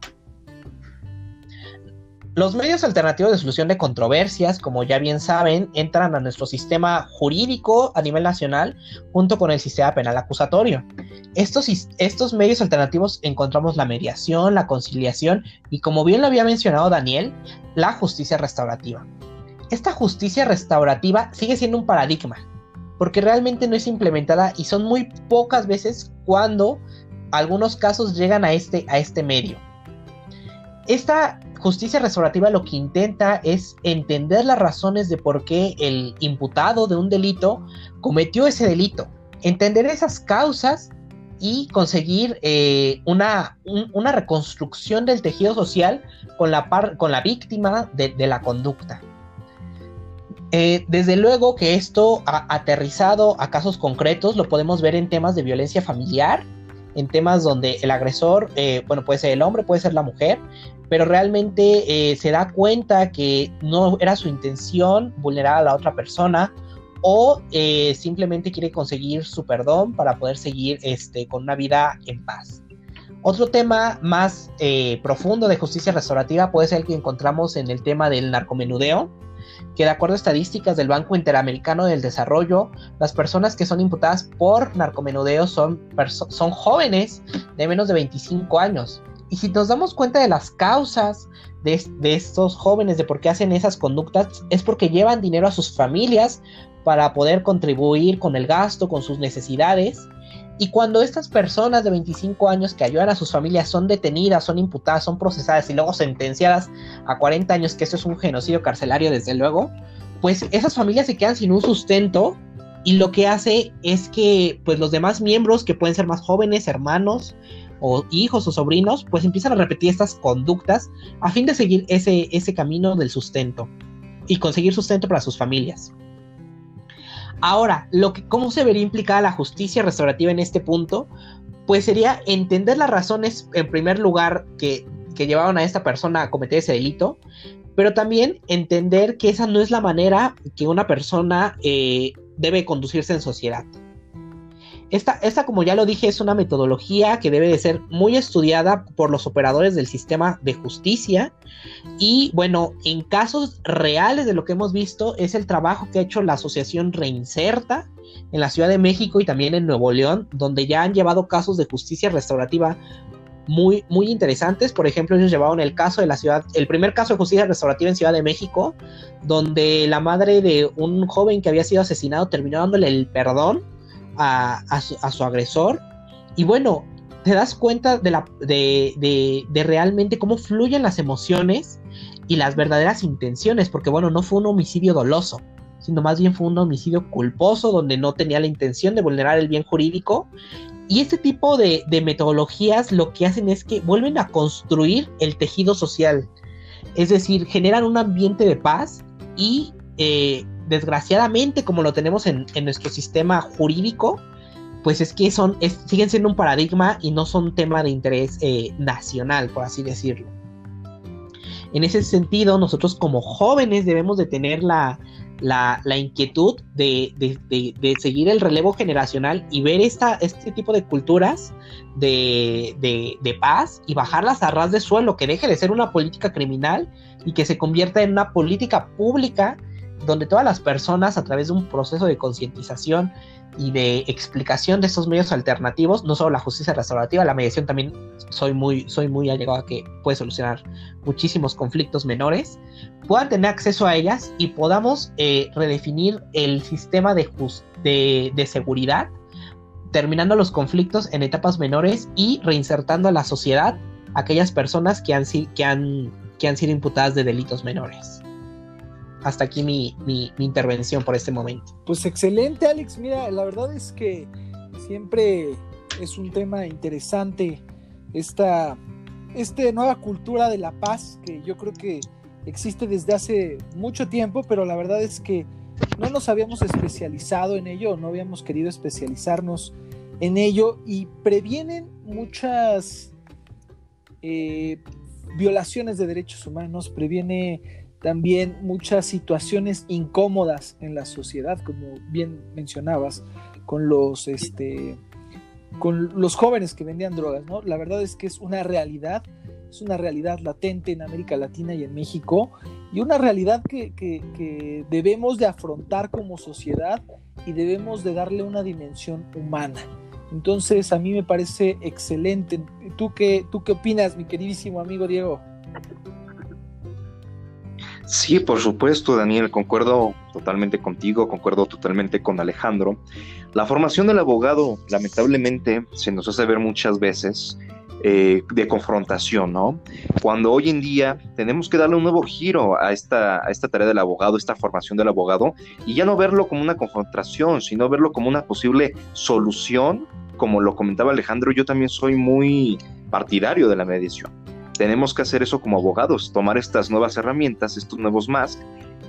Los medios alternativos de solución de controversias, como ya bien saben, entran a nuestro sistema jurídico a nivel nacional junto con el sistema penal acusatorio. Estos, estos medios alternativos encontramos la mediación, la conciliación y, como bien lo había mencionado Daniel, la justicia restaurativa. Esta justicia restaurativa sigue siendo un paradigma, porque realmente no es implementada y son muy pocas veces cuando algunos casos llegan a este, a este medio. Esta justicia restaurativa lo que intenta es entender las razones de por qué el imputado de un delito cometió ese delito, entender esas causas y conseguir eh, una, una, reconstrucción del tejido social con la, con la víctima de, la conducta. Eh, desde luego que esto aterrizado a casos concretos lo podemos ver en temas de violencia familiar, en temas donde el agresor, eh, bueno, puede ser el hombre, puede ser la mujer, pero realmente eh, se da cuenta que no era su intención vulnerar a la otra persona o simplemente quiere conseguir su perdón para poder seguir este, con una vida en paz. Otro tema más profundo de justicia restaurativa puede ser el que encontramos en el tema del narcomenudeo, que de acuerdo a estadísticas del Banco Interamericano del Desarrollo, las personas que son imputadas por narcomenudeo son, son jóvenes de menos de 25 años. Y si nos damos cuenta de las causas de, de, estos jóvenes, de por qué hacen esas conductas, es porque llevan dinero a sus familias para poder contribuir con el gasto, con sus necesidades. Y cuando estas personas de 25 años que ayudan a sus familias son detenidas, son imputadas, son procesadas y luego sentenciadas a 40 años, que eso es un genocidio carcelario desde luego, pues esas familias se quedan sin un sustento y lo que hace es que pues los demás miembros que pueden ser más jóvenes, hermanos o hijos o sobrinos, pues empiezan a repetir estas conductas a fin de seguir ese, ese camino del sustento y conseguir sustento para sus familias. Ahora, lo que, ¿cómo se vería implicada la justicia restaurativa en este punto? Pues sería entender las razones, en primer lugar, que, que llevaron a esta persona a cometer ese delito, pero también entender que esa no es la manera que una persona eh, debe conducirse en sociedad. Esta, esta, como ya lo dije, es una metodología que debe de ser muy estudiada por los operadores del sistema de justicia. Y bueno, en casos reales de lo que hemos visto, es el trabajo que ha hecho la Asociación Reinserta en la Ciudad de México y también en Nuevo León, donde ya han llevado casos de justicia restaurativa muy, muy interesantes. Por ejemplo, ellos llevaron el caso de la ciudad, el primer caso de justicia restaurativa en Ciudad de México, donde la madre de un joven que había sido asesinado terminó dándole el perdón a, su, agresor. Y bueno, te das cuenta de, la, de, de, realmente cómo fluyen las emociones y las verdaderas intenciones, porque bueno, no fue un homicidio doloso, sino más bien fue un homicidio culposo donde no tenía la intención de vulnerar el bien jurídico. Y este tipo de, de metodologías lo que hacen es que vuelven a construir el tejido social, es decir, generan un ambiente de paz y eh, desgraciadamente, como lo tenemos en, nuestro sistema jurídico, pues es que son, siguen siendo un paradigma y no son tema de interés eh, nacional, por así decirlo. En ese sentido, nosotros como jóvenes debemos de tener la, inquietud de, seguir el relevo generacional y ver este tipo de culturas de, de, paz y bajarlas a ras de suelo, que deje de ser una política criminal y que se convierta en una política pública donde todas las personas a través de un proceso de concientización y de explicación de estos medios alternativos, no solo la justicia restaurativa, la mediación también soy muy, soy muy allegado a que puede solucionar muchísimos conflictos menores, puedan tener acceso a ellas y podamos eh, redefinir el sistema de, de, seguridad, terminando los conflictos en etapas menores y reinsertando a la sociedad aquellas personas que han, que han, que han sido imputadas de delitos menores hasta aquí mi, intervención por este momento. Pues excelente, Alex. Mira, la verdad es que siempre es un tema interesante esta, esta nueva cultura de la paz que yo creo que existe desde hace mucho tiempo, pero la verdad es que no nos habíamos especializado en ello, no habíamos querido especializarnos en ello y previenen muchas eh, violaciones de derechos humanos, previene también muchas situaciones incómodas en la sociedad, como bien mencionabas, con los, este, con los jóvenes que vendían drogas, ¿no? La verdad es que es una realidad, es una realidad latente en América Latina y en México, y una realidad que, que debemos de afrontar como sociedad y debemos de darle una dimensión humana. Entonces, a mí me parece excelente. ¿Tú qué, tú qué opinas, mi queridísimo amigo Diego? Sí, por supuesto, Daniel, concuerdo totalmente contigo, concuerdo totalmente con Alejandro. La formación del abogado, lamentablemente, se nos hace ver muchas veces eh, de confrontación, ¿no? Cuando hoy en día tenemos que darle un nuevo giro a esta, a esta tarea del abogado, esta formación del abogado, y ya no verlo como una confrontación, sino verlo como una posible solución, como lo comentaba Alejandro, yo también soy muy partidario de la mediación tenemos que hacer eso como abogados, tomar estas nuevas herramientas, estos nuevos más,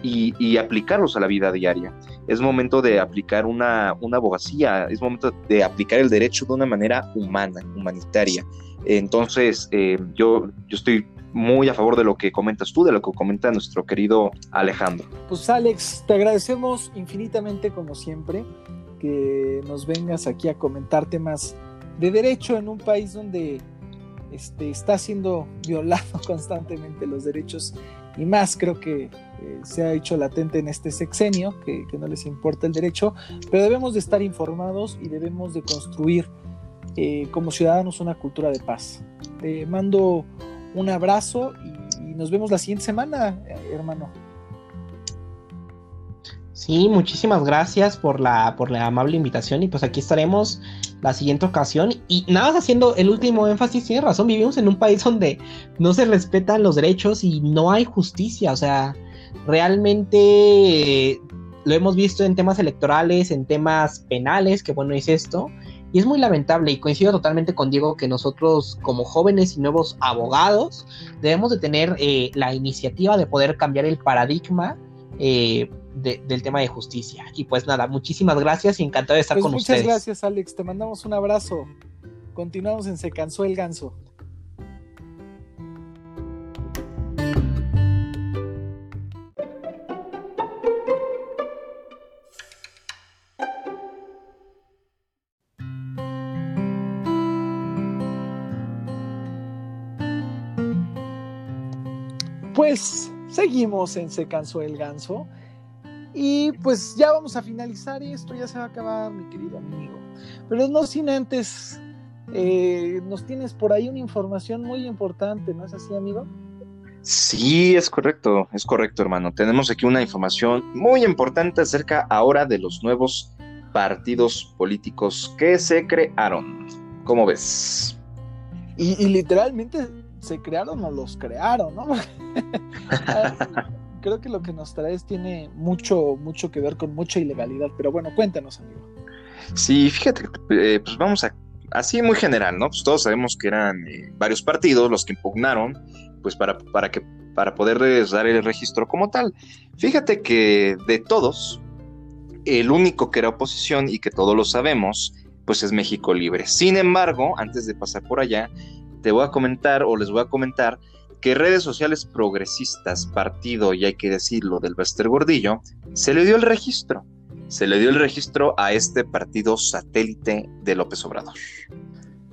y, aplicarlos a la vida diaria. Es momento de aplicar una, abogacía, es momento de aplicar el derecho de una manera humana, humanitaria. Entonces, eh, yo, yo estoy muy a favor de lo que comentas tú, de lo que comenta nuestro querido Alejandro. Pues Alex, te agradecemos infinitamente como siempre que nos vengas aquí a comentar temas de derecho en un país donde este, está siendo violado constantemente los derechos y más creo que eh, se ha hecho latente en este sexenio, que, no les importa el derecho, pero debemos de estar informados y debemos de construir eh, como ciudadanos una cultura de paz. Te mando un abrazo y, y nos vemos la siguiente semana, hermano. Sí, muchísimas gracias por la, por la amable invitación y pues aquí estaremos la siguiente ocasión. Y nada más haciendo el último énfasis, tiene razón, vivimos en un país donde no se respetan los derechos y no hay justicia, o sea, realmente lo hemos visto en temas electorales, en temas penales, que bueno es esto, Y es muy lamentable y coincido totalmente con Diego que nosotros como jóvenes y nuevos abogados debemos de tener eh, la iniciativa de poder cambiar el paradigma eh, del tema de justicia. Y pues nada, muchísimas gracias y encantado de estar pues con ustedes. Muchas gracias Alex, te mandamos un abrazo. Continuamos en Se cansó el ganso. Pues seguimos en Se cansó el ganso. Y pues ya vamos a finalizar esto, ya se va a acabar, mi querido amigo. Pero no sin antes, eh, nos tienes por ahí una información muy importante, ¿no es así, amigo? Sí, es correcto, es correcto, hermano. Tenemos aquí una información muy importante acerca ahora de los nuevos partidos políticos que se crearon. ¿Cómo ves? Y, y literalmente se crearon o los crearon, ¿no? Creo que lo que nos traes tiene mucho, mucho que ver con mucha ilegalidad, pero bueno, cuéntanos, amigo. Sí, fíjate, eh, pues vamos a, así muy general, ¿no? Pues todos sabemos que eran eh, varios partidos los que impugnaron, pues para, para, que, para poderles dar el registro como tal. Fíjate que de todos, el único que era oposición y que todos lo sabemos, pues es México Libre. Sin embargo, antes de pasar por allá, te voy a comentar o les voy a comentar que redes sociales progresistas, partido, y hay que decirlo, del Bester Gordillo, se le dio el registro. Se le dio el registro a este partido satélite de López Obrador.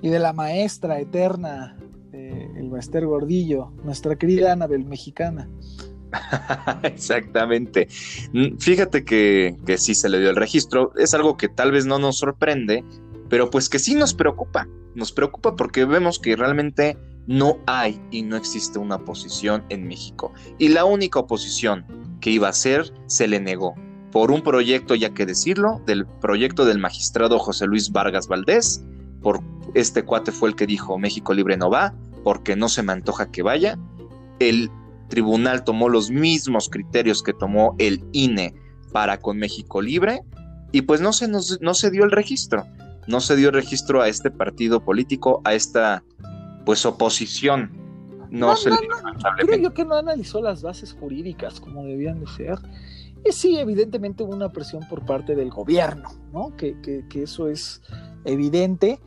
Y de la maestra eterna, el Bester Gordillo, nuestra querida Anabel mexicana. Exactamente. Mm, fíjate que, que sí se le dio el registro. Es algo que tal vez no nos sorprende, pero pues que sí nos preocupa. Nos preocupa porque vemos que realmente no hay y no existe una oposición en México. Y la única oposición que iba a ser se le negó por un proyecto, ya que decirlo, del proyecto del magistrado José Luis Vargas Valdés. Por este cuate fue el que dijo México Libre no va, porque no se me antoja que vaya. El tribunal tomó los mismos criterios que tomó el INE para con México Libre y pues no se, nos, no se dio el registro. No se dio el registro a este partido político, a esta pues oposición. No, se no, Creo yo que no analizó las bases jurídicas como debían de ser. Y sí, evidentemente hubo una presión por parte del gobierno, ¿no? Que, que, eso es evidente.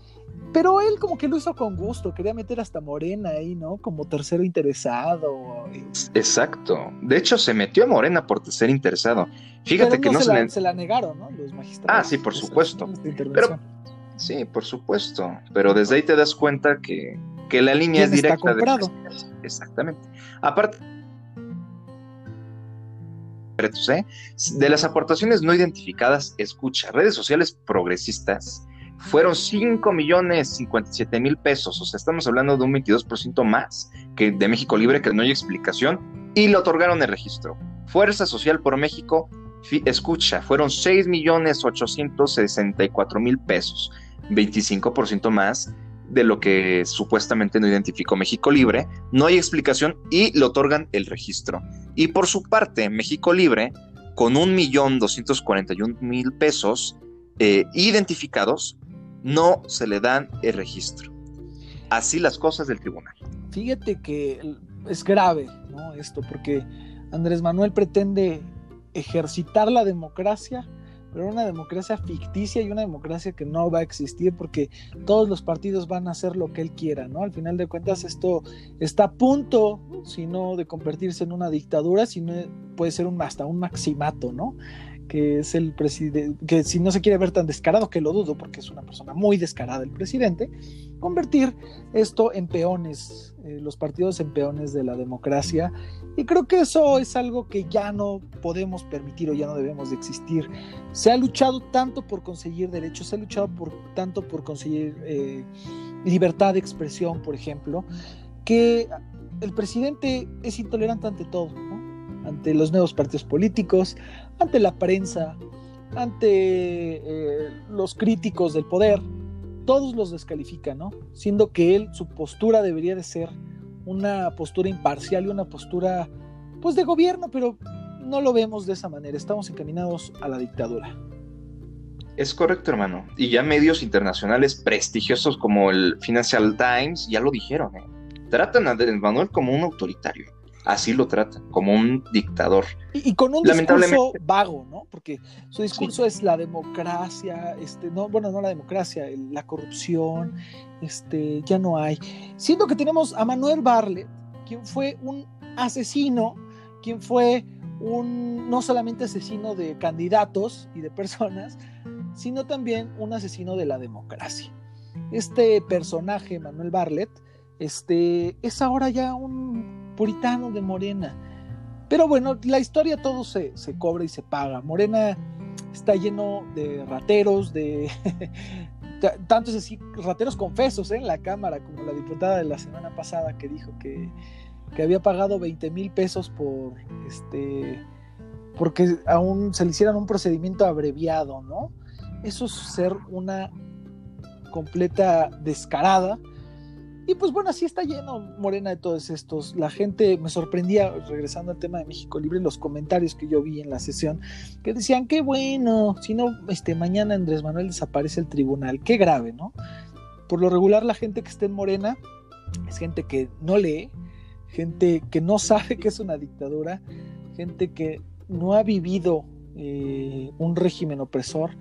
Pero él como que lo hizo con gusto, quería meter hasta Morena ahí, ¿no? Como tercero interesado. Exacto. De hecho, se metió a Morena por tercer interesado. Fíjate que no se, la, se la negaron, ¿no? Los magistrados. Ah, sí, por supuesto. Pero, sí, por supuesto. Pero desde ahí te das cuenta que que la línea es directa de exactamente. Aparte ¿eh? de las aportaciones no identificadas, escucha, redes sociales progresistas fueron 5 millones 57 mil pesos, o sea, estamos hablando de un 22% más que de México Libre, que no hay explicación, y le otorgaron el registro. Fuerza Social por México, escucha, fueron 6 millones 864 mil pesos, 25% más de lo que supuestamente no identificó México Libre, no hay explicación y le otorgan el registro. Y por su parte, México Libre, con un millón doscientos cuarenta y un mil pesos eh, identificados, no se le dan el registro. Así las cosas del tribunal. Fíjate que es grave esto, porque Andrés Manuel pretende ejercitar la democracia pero una democracia ficticia y una democracia que no va a existir porque todos los partidos van a hacer lo que él quiera, ¿no? Al final de cuentas esto está a punto, si no de convertirse en una dictadura, sino puede ser un, hasta un maximato, ¿no? Que es el presidente, que si no se quiere ver tan descarado, que lo dudo porque es una persona muy descarada el presidente, convertir esto en peones, eh, los partidos en peones de la democracia. Y creo que eso es algo que ya no podemos permitir o ya no debemos de existir. Se ha luchado tanto por conseguir derechos, se ha luchado por, tanto por conseguir eh, libertad de expresión, por ejemplo, que el presidente es intolerante ante todo, ante los nuevos partidos políticos, ante la prensa, ante eh, los críticos del poder, todos los descalifican, ¿no? Siendo que él, su postura debería de ser una postura imparcial y una postura, pues, de gobierno, pero no lo vemos de esa manera, estamos encaminados a la dictadura. Es correcto, hermano. Y ya medios internacionales prestigiosos como el Financial Times ya lo dijeron. ¿eh? Tratan a Andrés Manuel como un autoritario. Así lo tratan, como un dictador. Y, con un discurso vago, ¿no? Porque su discurso es la democracia, este, no, bueno, no la democracia, la corrupción, este, ya no hay. Siendo que tenemos a Manuel Barlet, quien fue un asesino, quien fue un no solamente asesino de candidatos y de personas, sino también un asesino de la democracia. Este personaje, Manuel Barlet, este, es ahora ya un puritano de Morena. Pero bueno, la historia todo se, se cobra y se paga. Morena está lleno de rateros, de tantos así, rateros confesos ¿eh? en la Cámara, como la diputada de la semana pasada que dijo que, que había pagado 20 mil pesos por este porque aún se le hicieran un procedimiento abreviado, ¿no? Eso es ser una completa descarada. Y pues bueno, así está lleno Morena de todos estos. La gente me sorprendía, regresando al tema de México Libre, los comentarios que yo vi en la sesión, que decían, qué bueno, si no, este, mañana Andrés Manuel desaparece el tribunal, qué grave, ¿no? Por lo regular la gente que está en Morena es gente que no lee, gente que no sabe que es una dictadura, gente que no ha vivido eh, un régimen opresor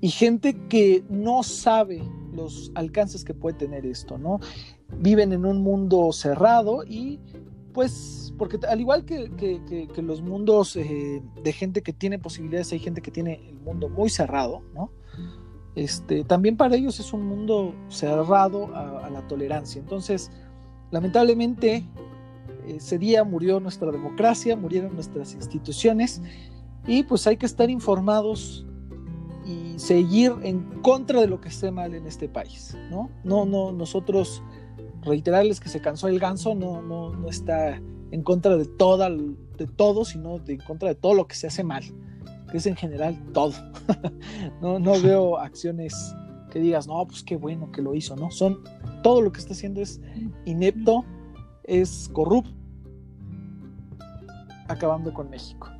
y gente que no sabe los alcances que puede tener esto, ¿no? Viven en un mundo cerrado y pues, porque al igual que, los mundos eh, de gente que tiene posibilidades, hay gente que tiene el mundo muy cerrado, ¿no? Este, también para ellos es un mundo cerrado a la tolerancia. Entonces, lamentablemente, ese día murió nuestra democracia, murieron nuestras instituciones y pues hay que estar informados y seguir en contra de lo que esté mal en este país, ¿no? No, no, nosotros reiterarles que se cansó el ganso no, no, no está en contra de, toda, de todo, sino de, en contra de todo lo que se hace mal, que es en general todo. no, no veo acciones que digas, no, pues qué bueno que lo hizo, ¿no? Son, todo lo que está haciendo es inepto, es corrupto acabando con México.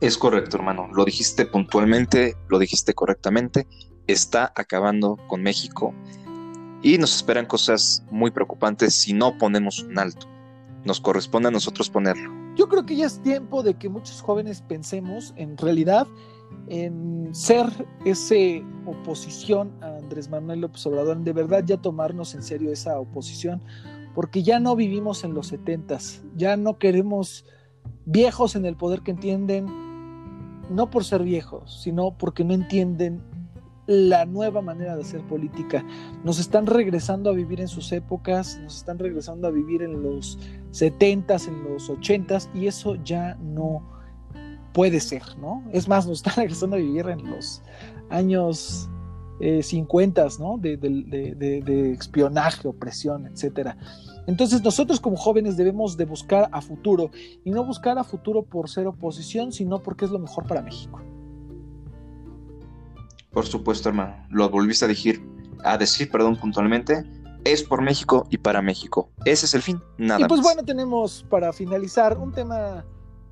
Es correcto, hermano. Lo dijiste puntualmente, lo dijiste correctamente. Está acabando con México y nos esperan cosas muy preocupantes si no ponemos un alto. Nos corresponde a nosotros ponerlo. Yo creo que ya es tiempo de que muchos jóvenes pensemos en realidad en ser ese oposición a Andrés Manuel López Obrador, de verdad ya tomarnos en serio esa oposición, porque ya no vivimos en los setentas, ya no queremos viejos en el poder que entienden, no por ser viejos, sino porque no entienden la nueva manera de hacer política. Nos están regresando a vivir en sus épocas, nos están regresando a vivir en los setentas, en los ochentas, y eso ya no puede ser, ¿no? Es más, nos están regresando a vivir en los años 50, eh, ¿no? De, de, espionaje, opresión, etcétera. Entonces nosotros como jóvenes debemos de buscar a futuro y no buscar a futuro por ser oposición, sino porque es lo mejor para México. Por supuesto, hermano. Lo volviste a decir, a decir, perdón, puntualmente. Es por México y para México. Ese es el fin. Nada y pues bueno, tenemos para finalizar un tema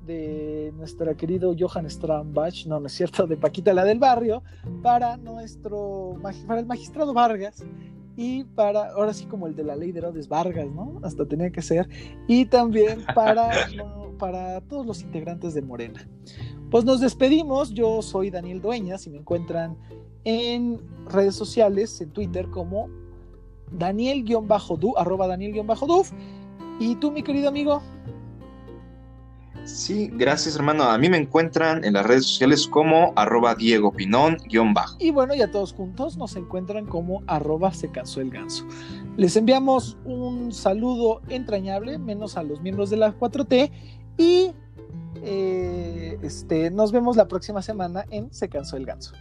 de nuestra querido Johann Strambach, no, no es cierto, de Paquita la del barrio, para nuestro, para el magistrado Vargas y para, ahora sí como el de la ley de Herodes Vargas, ¿no? Hasta tenía que ser, y también para, para todos los integrantes de Morena. Pues nos despedimos, yo soy Daniel Dueñas y me encuentran en redes sociales, en Twitter como Daniel-Du, arroba Daniel-Duf. ¿Y tú, mi querido amigo? Sí, gracias hermano. A mí me encuentran en las redes sociales como arroba Diego Pinón bajo. Y bueno, ya todos juntos nos encuentran como arroba se cansó el ganso. Les enviamos un saludo entrañable, menos a los miembros de la 4T. Y eh, este, nos vemos la próxima semana en Se cansó el ganso.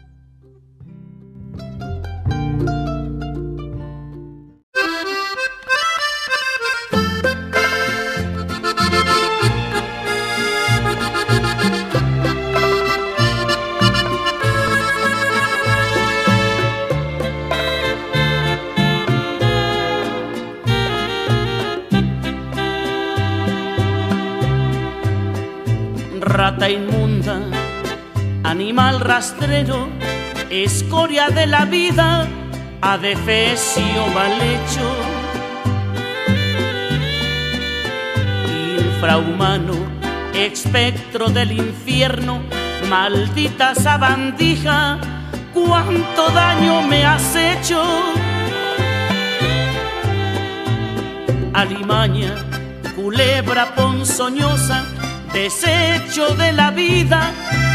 Rastrero, escoria de la vida, adefesio mal hecho. Infrahumano, espectro del infierno, maldita sabandija, cuánto daño me has hecho. Alimaña, culebra ponzoñosa, desecho de la vida,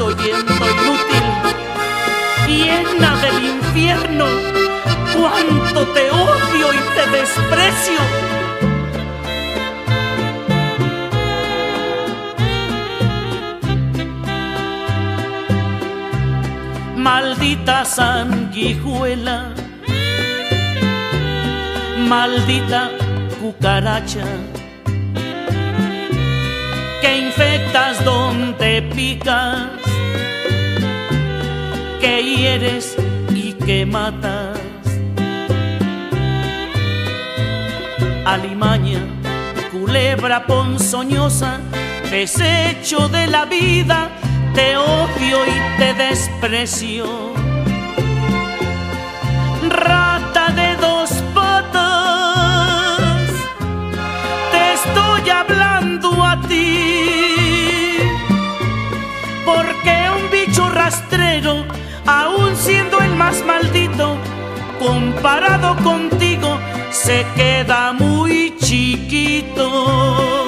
Oyendo inútil, llena del infierno, cuánto te odio y te desprecio. Maldita sanguijuela, maldita cucaracha que infectas donde picas, que hieres y que matas. Alimaña, culebra ponzoñosa, desecho de la vida, te odio y te desprecio. Comparado contigo, se queda muy chiquito.